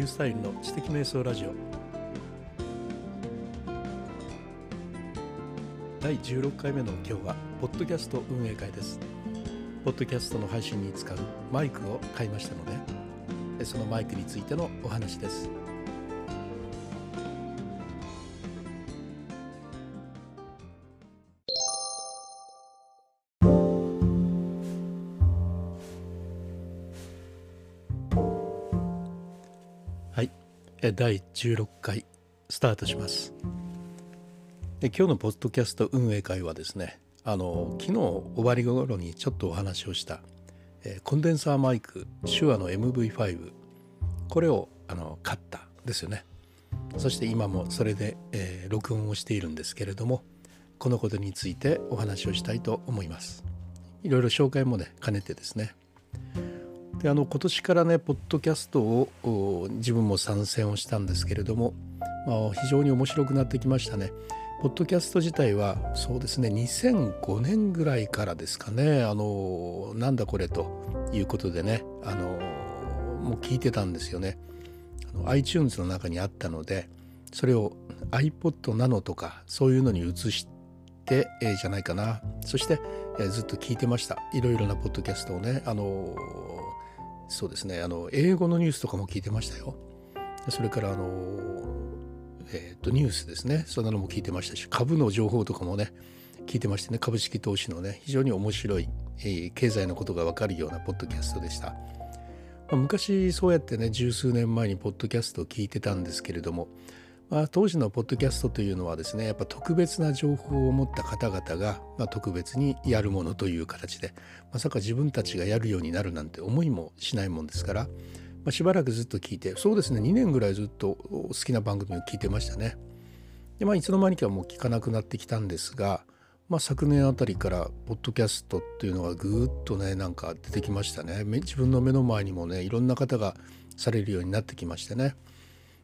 ュースタイルの知的瞑想ラジオ。第16回目の今日はポッドキャスト運営会です。ポッドキャストの配信に使うマイクを買いましたのでそのマイクについてのお話です。第16回スタートします。で今日のポッドキャスト運営会はですねあの昨日終わり頃にちょっとお話をした、えー、コンデンサーマイク手話の MV5 これをあの買ったですよね。そして今もそれで、えー、録音をしているんですけれどもこのことについてお話をしたいと思います。いろいろ紹介もね兼ねてですね。であの今年からねポッドキャストを自分も参戦をしたんですけれども、まあ、非常に面白くなってきましたね。ポッドキャスト自体はそうですね2005年ぐらいからですかねあのなんだこれということでねあのもう聞いてたんですよね。あの iTunes の中にあったのでそれを iPod ナノとかそういうのに移して、えー、じゃないかなそして、ずっと聞いてましたいろいろなポッドキャストをねあのそうですね。あの英語のニュースとかも聞いてましたよ。それからあのえーと、ニュースですね。そんなのも聞いてましたし株の情報とかもね聞いてましてね。株式投資のね非常に面白い、えー、経済のことが分かるようなポッドキャストでした、まあ、昔そうやってね十数年前にポッドキャストを聞いてたんですけれども、まあ、当時のポッドキャストというのはですねやっぱ特別な情報を持った方々が、まあ、特別にやるものという形でまさか自分たちがやるようになるなんて思いもしないもんですからまあ、しばらくずっと聞いてそうですね2年ぐらいずっと好きな番組を聞いてましたね。でまあいつの間にかもう聞かなくなってきたんですが、まあ、昨年あたりからポッドキャストっていうのがぐーっとねなんか出てきましたね自分の目の前にもねいろんな方がされるようになってきましてね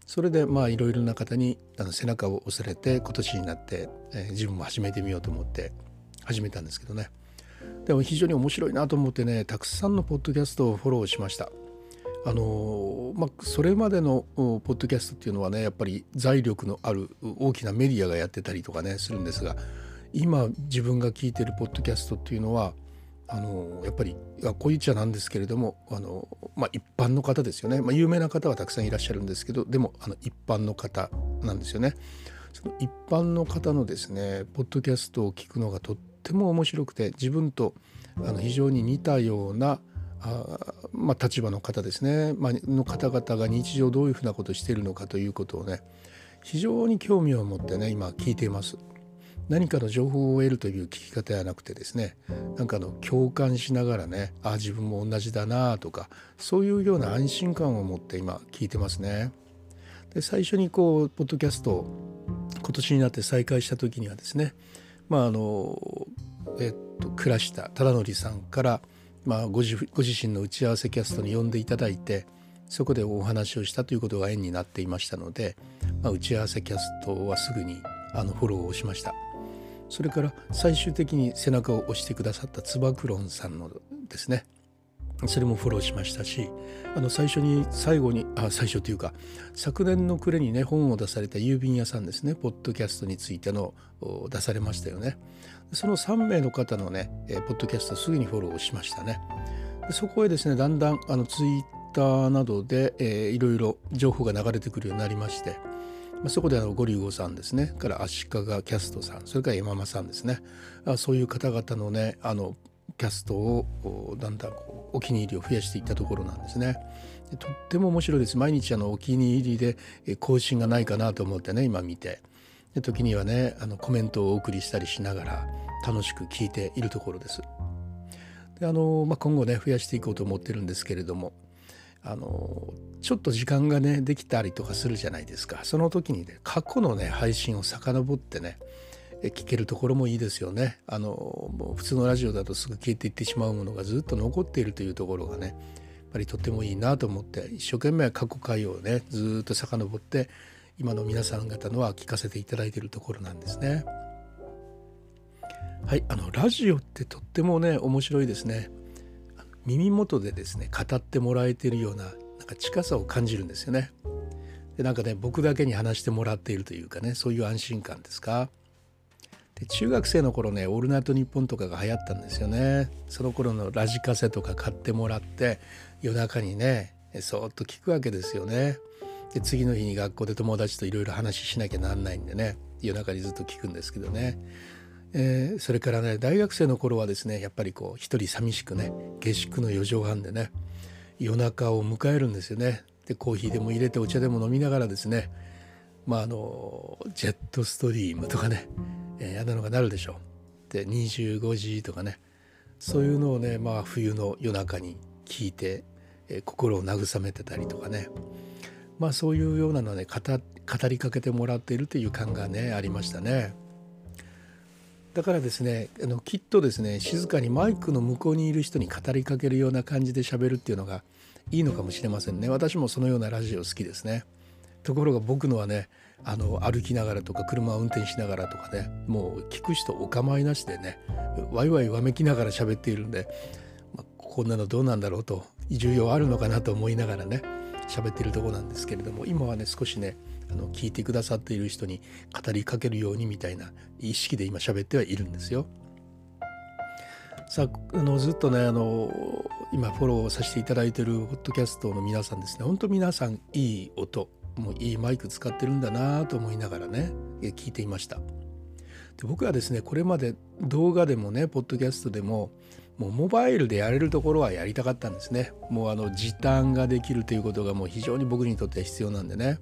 それでまあいろいろな方にあの背中を押されて今年になって、えー、自分も始めてみようと思って始めたんですけどね。でも非常に面白いなと思ってねたくさんのポッドキャストをフォローしました。あのまあ、それまでのポッドキャストっていうのはねやっぱり財力のある大きなメディアがやってたりとかねするんですが今自分が聞いてるポッドキャストっていうのはあのやっぱりこう言っちゃなんですけれどもあの、まあ、一般の方ですよね、まあ、有名な方はたくさんいらっしゃるんですけどでもあの一般の方なんですよね。その一般の方のですねポッドキャストを聞くのがとっても面白くて自分とあの非常に似たようなあまあ、立場の方ですね、まあの方々が日常どういうふうなことをしているのかということをね非常に興味を持ってね今聞いています。何かの情報を得るという聞き方ではなくてですねなんかの共感しながらねあ自分も同じだなとかそういうような安心感を持って今聞いてますね。で最初にこうポッドキャストを今年になって再開した時にはですねまああのえっと倉下忠則さんから「まあ、ご自ご自身の打ち合わせキャストに呼んでいただいてそこでお話をしたということが縁になっていましたので、まあ、打ち合わせキャストはすぐにあのフォローをしましたそれから最終的に背中を押してくださったつば九郎さんのですね。それもフォローしましたしあの最初に最後にあ最初というか昨年の暮れにね本を出された郵便屋さんですねポッドキャストについての出されましたよね。その3名の方のねポッドキャストすぐにフォローしましたね。でそこへですねだんだんあのツイッターなどで、えー、いろいろ情報が流れてくるようになりましてまあ、そこであのゴリゴさんですねから足利キャストさんそれから山間さんですねあそういう方々のねあのキャストをだんだんお気に入りを増やしていったところなんですね。とっても面白いです。毎日あのお気に入りで更新がないかなと思ってね今見てで時にはねあのコメントをお送りしたりしながら楽しく聞いているところです。であの、まあ、今後ね増やしていこうと思ってるんですけれどもあのちょっと時間がねできたりとかするじゃないですかその時にね過去のね配信を遡ってね聞けるところもいいですよね。あのもう普通のラジオだとすぐ消えていってしまうものがずっと残っているというところがねやっぱりとってもいいなと思って一生懸命過去回をねずっと遡って今の皆さん方のは聞かせていただいているところなんですね。はいあのラジオってとってもね面白いですね。耳元でですね語ってもらえているようななんか近さを感じるんですよね。でなんかね僕だけに話してもらっているというかねそういう安心感ですか。で中学生の頃ね「オールナイトニッポン」とかが流行ったんですよね。その頃のラジカセとか買ってもらって夜中にねそっと聞くわけですよね。で次の日に学校で友達といろいろ話しなきゃなんないんでね夜中にずっと聞くんですけどね。えー、それからね大学生の頃はですねやっぱりこう一人寂しくね下宿の4畳半でね夜中を迎えるんですよね。でコーヒーでも入れてお茶でも飲みながらですねまああのジェットストリームとかね、えー、嫌なのがなるでしょう。で25時とかねそういうのをねまあ冬の夜中に聞いて、えー、心を慰めてたりとかね。まあそういうようなのね語りかけてもらっているという感がねありましたね。だからですねあのきっとですね静かにマイクの向こうにいる人に語りかけるような感じで喋るっていうのがいいのかもしれませんね。私もそのようなラジオ好きですね。ところが僕のはねあの歩きながらとか車を運転しながらとかねもう聞く人お構いなしでねワイワイわめきながら喋っているんで、まあ、こんなのどうなんだろうと重要あるのかなと思いながらね喋ってるとこなんですけれども今はね少しねあの聞いてくださっている人に語りかけるようにみたいな意識で今喋ってはいるんですよ。さあのずっとねあの今フォローさせていただいてるポッドキャストの皆さんですね本当皆さんいい音もういいマイク使ってるんだなと思いながらね聞いていました。で僕はですねこれまで動画でもねポッドキャストでももうモバイルでやれるところはやりたかったんですねもうあの時短ができるということがもう非常に僕にとっては必要なんでね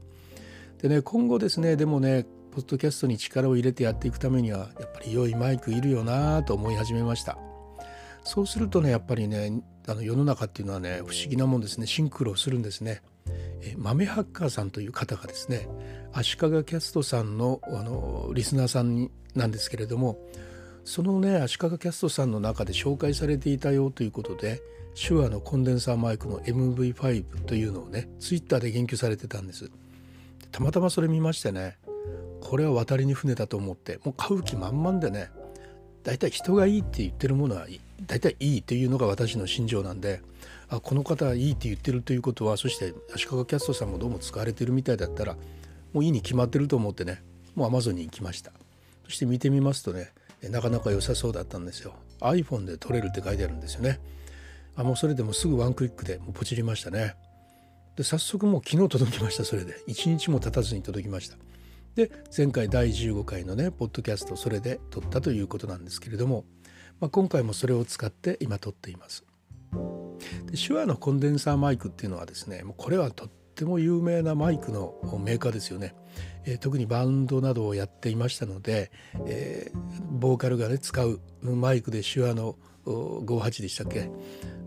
でね今後ですねでもねポッドキャストに力を入れてやっていくためにはやっぱり良いマイクいるよなと思い始めました。そうするとねやっぱりねあの世の中っていうのはね不思議なもんですね。シンクロするんですね。え豆ハッカーさんという方がですね足利キャストさんのあのリスナーさんなんですけれどもそのね足利キャストさんの中で紹介されていたよということで手話のコンデンサーマイクの MV5 というのをねツイッターで言及されてたんです。たまたまそれ見ましてねこれは渡りに船だと思ってもう買う気満々でね大体人がいいって言ってるものは大体いいっていうのが私の心情なんであこの方はいいって言ってるということはそして足利キャストさんもどうも使われてるみたいだったらもういいに決まってると思ってねもう Amazon に行きました。そして見てみますとねなかなか良さそうだったんですよ。iPhone で撮れるって書いてあるんですよね。あもうそれでもすぐワンクリックでもうポチりましたね。で早速もう昨日届きましたそれで。1日も経たずに届きました。で前回第15回のねポッドキャストそれで撮ったということなんですけれども、まあ、今回もそれを使って今撮っています。で手話のコンデンサーマイクっていうのはですねこれはとっても有名なマイクのメーカーですよね、えー、特にバンドなどをやっていましたので、えー、ボーカルがね使うマイクで手話の58でしたっけ？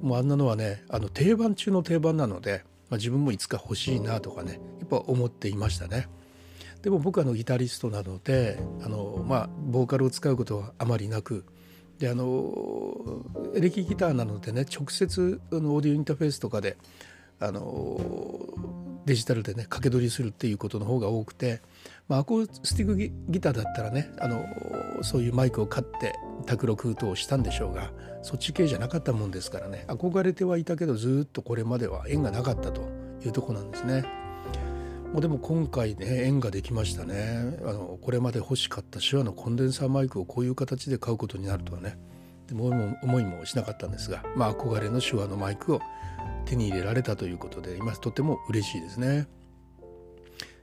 もうあんなのはねあの定番中の定番なのでまあ、自分もいつか欲しいなとかねやっぱ思っていましたね。でも僕はのギタリストなのであの、まあ、ボーカルを使うことはあまりなくであのエレキギターなのでね直接あのオーディオインターフェースとかであのデジタルでね掛け取りするっていうことの方が多くて、まあ、アコースティックギターだったらねあのそういうマイクを買って卓録等したんでしょうがそっち系じゃなかったもんですからね憧れてはいたけどずっとこれまでは縁がなかったというとこなんですね。もうでも今回ね縁ができましたねあのこれまで欲しかった手話のコンデンサーマイクをこういう形で買うことになるとはねでも思いもしなかったんですが、まあ、憧れの手話のマイクを手に入れられたということで今とても嬉しいですね。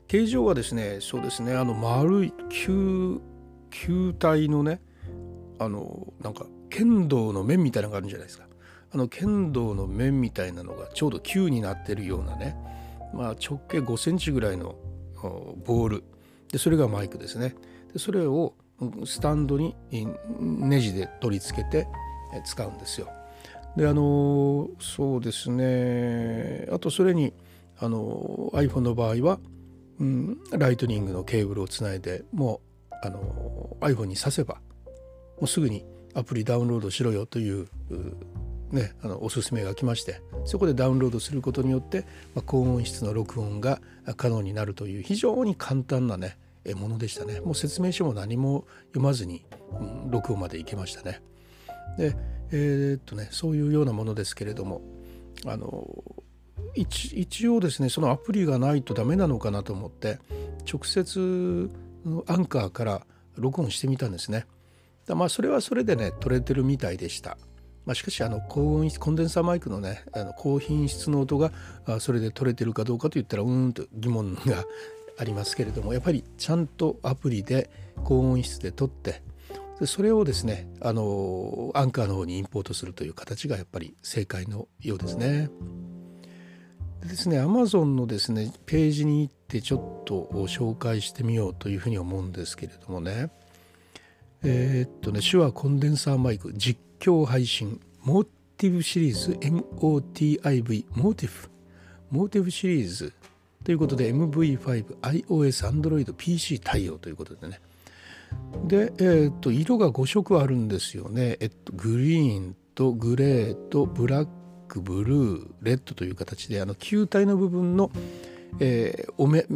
形状はですねそうですねあの丸い球球体のねあのなんか剣道の面みたいなのがあるんじゃないですか。あの剣道の面みたいなのがちょうど球になってるようなね、まあ、直径5センチぐらいのボール。でそれがマイクですね。でそれをスタンドにネジで取り付けて使うんですよ。であのそうですね。あとそれにあの iPhone の場合は、うん、ライトニングのケーブルをつないでもうあの iPhone に挿せばもうすぐにアプリダウンロードしろよというね、あのおすすめが来ましてそこでダウンロードすることによって、まあ、高音質の録音が可能になるという非常に簡単なねものでしたねもう説明書も何も読まずに、うん、録音までいけましたねでえー、っとねそういうようなものですけれどもあの一応ですねそのアプリがないとダメなのかなと思って直接アンカーから録音してみたんですね。まあそれはそれでね取れてるみたいでした。まあ、しかしあの高音質コンデンサーマイクのねあの高品質の音がそれで取れてるかどうかといったらうんと疑問が ありますけれどもやっぱりちゃんとアプリで高音質で撮ってでそれをですねあのアンカーの方にインポートするという形がやっぱり正解のようですね。でですね Amazon のですねページに行ってちょっと紹介してみようというふうに思うんですけれどもねえー、っとね Shure コンデンサーマイク実況配信モーティブシリーズ MOTIV モーティブモーティブシリーズ。ということで MV5 iOS Android PC 対応ということでね。で、えー、っと色が5色あるんですよね、えっと、グリーンとグレーとブラックブルーレッドという形であの球体の部分の、えー、お目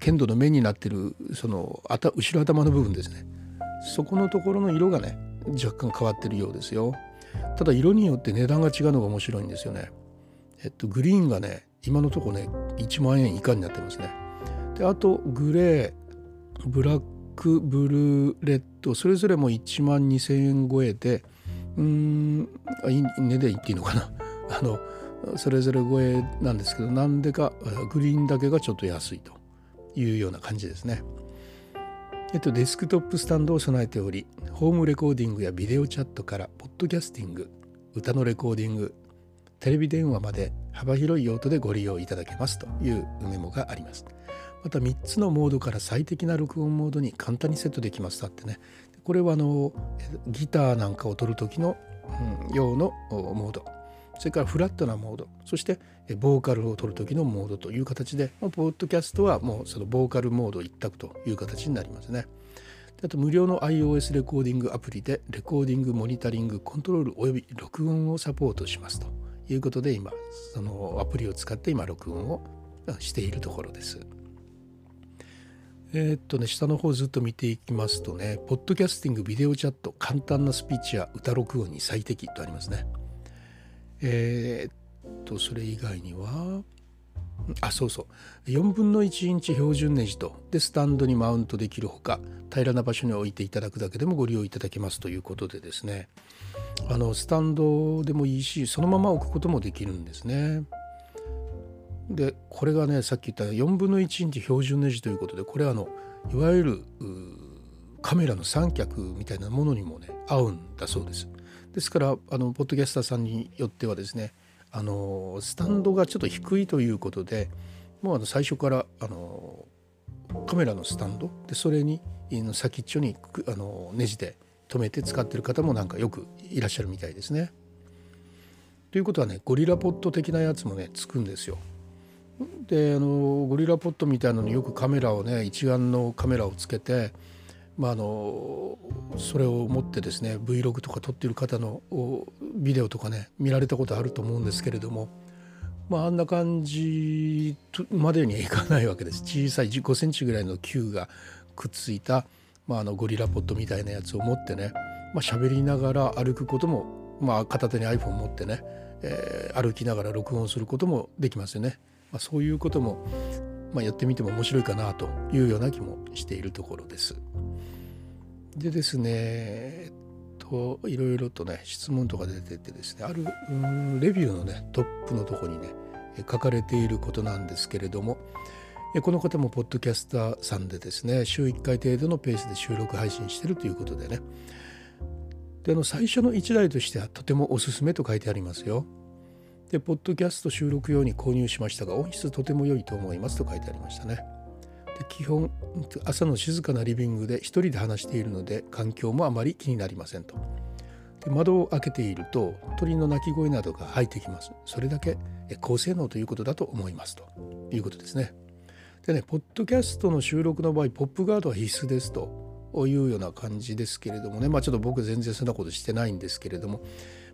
剣道の目になってるその後ろ頭の部分ですね。そこのところの色がね若干変わってるようですよ。ただ色によって値段が違うのが面白いんですよね。えっとグリーンがね今のとこね1万円以下になってますね。であとグレーブラックブルーレッドそれぞれも1万2,000円超えでうんあいい値で言っていいのかな。あのそれぞれ超えなんですけどなんでかグリーンだけがちょっと安いというような感じですね。えっと、デスクトップスタンドを備えており、ホームレコーディングやビデオチャットから、ポッドキャスティング、歌のレコーディング、テレビ電話まで幅広い用途でご利用いただけますというメモがあります。また3つのモードから最適な録音モードに簡単にセットできますとってね。これはあのギターなんかを取る時の、うん、用のモード。それからフラットなモードそしてボーカルを取る時のモードという形でポッドキャストはもうそのボーカルモード一択という形になりますね。あと無料の iOS レコーディングアプリでレコーディングモニタリングコントロールおよび録音をサポートしますということで今そのアプリを使って今録音をしているところです。えー、っとね下の方ずっと見ていきますとねポッドキャスティングビデオチャット簡単なスピーチや歌録音に最適とありますね。えー、っとそれ以外にはあそうそう4分の1インチ標準ネジとでスタンドにマウントできるほか平らな場所に置いていただくだけでもご利用いただけますということでですねあのスタンドでもいいしそのまま置くこともできるんですね。でこれがねさっき言った4分の1インチ標準ネジということでこれあのいわゆるカメラの三脚みたいなものにもね合うんだそうです。ですからあのポッドキャスターさんによってはですねあのスタンドがちょっと低いということでもうあの最初からあのカメラのスタンドでそれに先っちょにあのネジで止めて使ってる方もなんかよくいらっしゃるみたいですね。ということはねゴリラポット的なやつもねつくんですよ。であのゴリラポットみたいなのによくカメラをね一眼のカメラをつけてまあ、あのそれを持ってですね Vlog とか撮っている方のビデオとかね見られたことあると思うんですけれども、まあ、あんな感じまでにはいかないわけです小さい5センチぐらいの球がくっついた、まあ、あのゴリラポットみたいなやつを持ってね、まあ、喋りながら歩くことも、まあ、片手に iPhone 持ってね、えー、歩きながら録音することもできますよね。まあ、そういうことも、まあ、やってみても面白いかなというような気もしているところです。でですね、えっと、いろいろとね質問とか出ててですねあるレビューのねトップのとこにね書かれていることなんですけれどもこの方もポッドキャスターさんでですね週1回程度のペースで収録配信してるということでねであの最初の1台としてはとてもおすすめと書いてありますよ。で、ポッドキャスト収録用に購入しましたが、音質とても良いと思いますと書いてありましたね。基本、朝の静かなリビングで一人で話しているので、環境もあまり気になりませんと。で窓を開けていると鳥の鳴き声などが入ってきます。それだけ高性能ということだと思いますということですね。でね、ポッドキャストの収録の場合、ポップガードは必須ですというような感じですけれどもね、まあちょっと僕全然そんなことしてないんですけれども、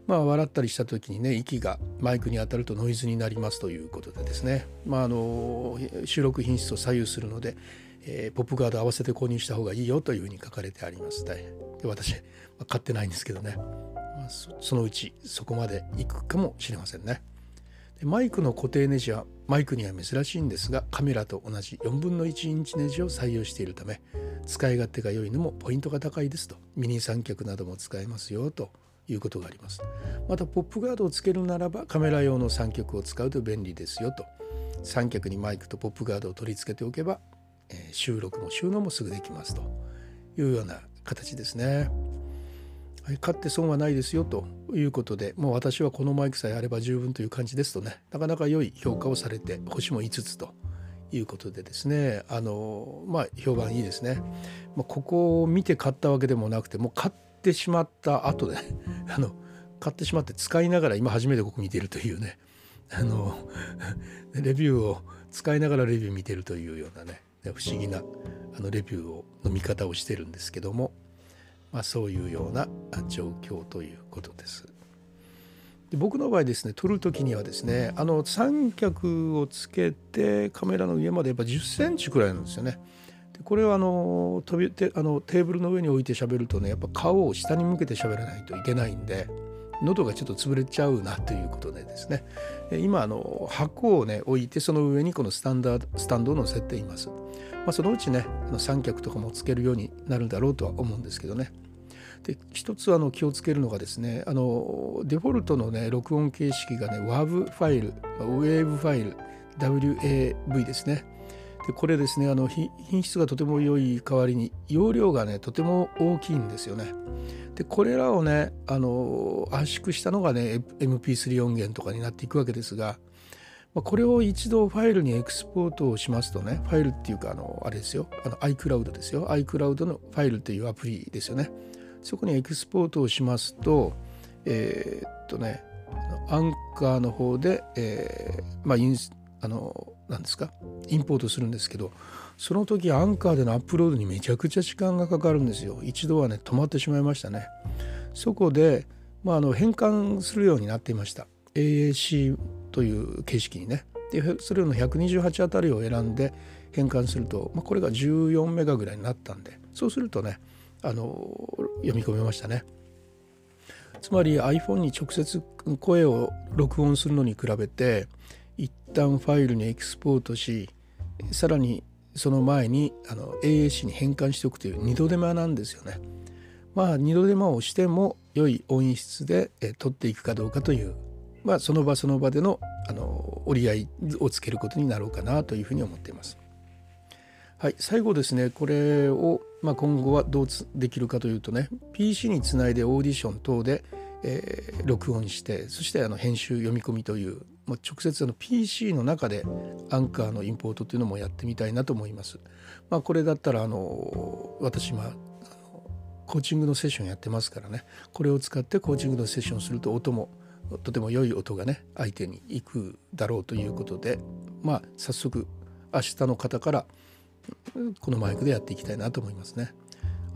まあ、笑ったりした時にね息がマイクに当たるとノイズになりますということでですね、まあ、あの収録品質を左右するので、えー、ポップガード合わせて購入した方がいいよというふうに書かれてあります。で私、まあ、買ってないんですけどね、まあ、そのうちそこまで行くかもしれませんねで。マイクの固定ネジはマイクには珍しいんですがカメラと同じ4分の1インチネジを採用しているため使い勝手が良いのもポイントが高いですとミニ三脚なども使えますよということがあります。またポップガードをつけるならばカメラ用の三脚を使うと便利ですよと。三脚にマイクとポップガードを取り付けておけば、えー、収録も収納もすぐできますと。いうような形ですね。買って損はないですよと。いうことでもう私はこのマイクさえあれば十分という感じですとね。なかなか良い評価をされて星も5つと。いうことでですね。あのまあ評判いいですね、まあ、ここを見て買ったわけでもなくてもう買ってしまった後で あの買ってしまって使いながら今初めてここ見てるというねあの レビューを使いながらレビュー見てるというようなね不思議なあのレビューをの見方をしてるんですけどもまあ、そういうような状況ということです。で僕の場合ですね撮る時にはですねあの三脚をつけてカメラの上までやっぱ10センチくらいなんですよね。これはあの飛びてあのテーブルの上に置いて喋るとねやっぱ顔を下に向けて喋らないといけないんで喉がちょっと潰れちゃうなということでですね今あの箱をね置いてその上にこのスタンダードスタンドを乗せています。まあ、そのうちねあの三脚とかもつけるようになるんだろうとは思うんですけどね。で一つあの気をつけるのがですねあのデフォルトのね録音形式がね WAV ファイル WAV ファイル WAV ですね。でこれですねあの品質がとても良い代わりに容量がねとても大きいんですよね。でこれらをねあの圧縮したのがね MP3 音源とかになっていくわけですがまこれを一度ファイルにエクスポートをしますとねファイルっていうかあのあれですよ。あの iCloud ですよ。iCloud のファイルというアプリですよね。そこにエクスポートをしますとえー、っとねアンカーの方で、えー、まあインスあの何ですか？インポートするんですけどその時アンカーでのアップロードにめちゃくちゃ時間がかかるんですよ。一度はね止まってしまいましたね。そこで、まあ、あの変換するようになっていました。AAC という形式にね。でそれの128あたりを選んで変換すると、まあ、これが14メガぐらいになったんで。そうするとねあの読み込めましたね。つまり iPhone に直接声を録音するのに比べて旦ファイルにエクスポートしさらにその前にあの AAC に変換しておくという二度手間なんですよね。まあ二度手間をしても良い音質で撮っていくかどうかというまあ、その場その場でのあの折り合いをつけることになろうかなというふうに思っています。はい、最後ですねこれを、まあ、今後はどうできるかというとね PC につないでオーディション等で、えー、録音してそしてあの編集読み込みという、まあ、直接あの PC の中でアンカーのインポートというのもやってみたいなと思います。まあ、これだったらあの私今コーチングのセッションやってますからねこれを使ってコーチングのセッションすると音もとても良い音がね相手に行くだろうということでまあ早速明日の方からこのマイクでやっていきたいなと思いますね。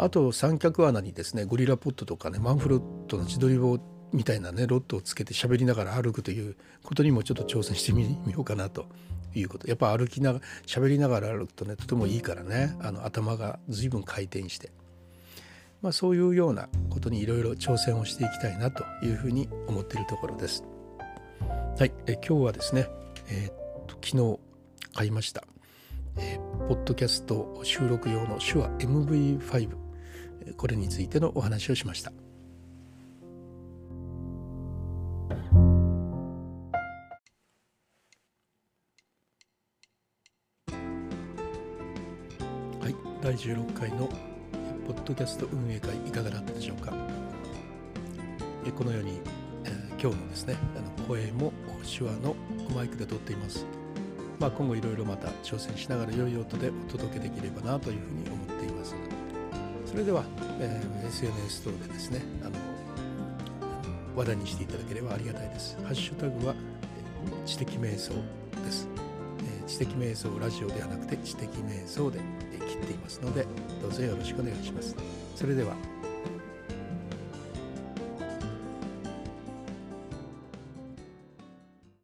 あと三脚穴にですねゴリラポットとかねマンフロットの自撮り棒みたいなねロットをつけて喋りながら歩くということにもちょっと挑戦してみようかなということ。やっぱ歩きながら喋りながら歩くとねとてもいいからねあの頭が随分回転して。まあ、そういうようなことにいろいろ挑戦をしていきたいなというふうに思っているところです。はい、え今日はですね、えー、っと昨日買いました、えー、ポッドキャスト収録用の手話 MV5 これについてのお話をしました。はい、第16回のポッドキャスト運営会いかがだったでしょうか。このように、えー、今日のですねあの声も手話のマイクで撮っています。まあ、今後いろいろまた挑戦しながら良い音でお届けできればなというふうに思っています。それでは、えー、SNS 等でですねあの話題にしていただければありがたいですハッシュタグはえ知的瞑想です、え、知的瞑想ラジオではなくて知的瞑想でえ切っていますのでどうぞよろしくお願いします。それでは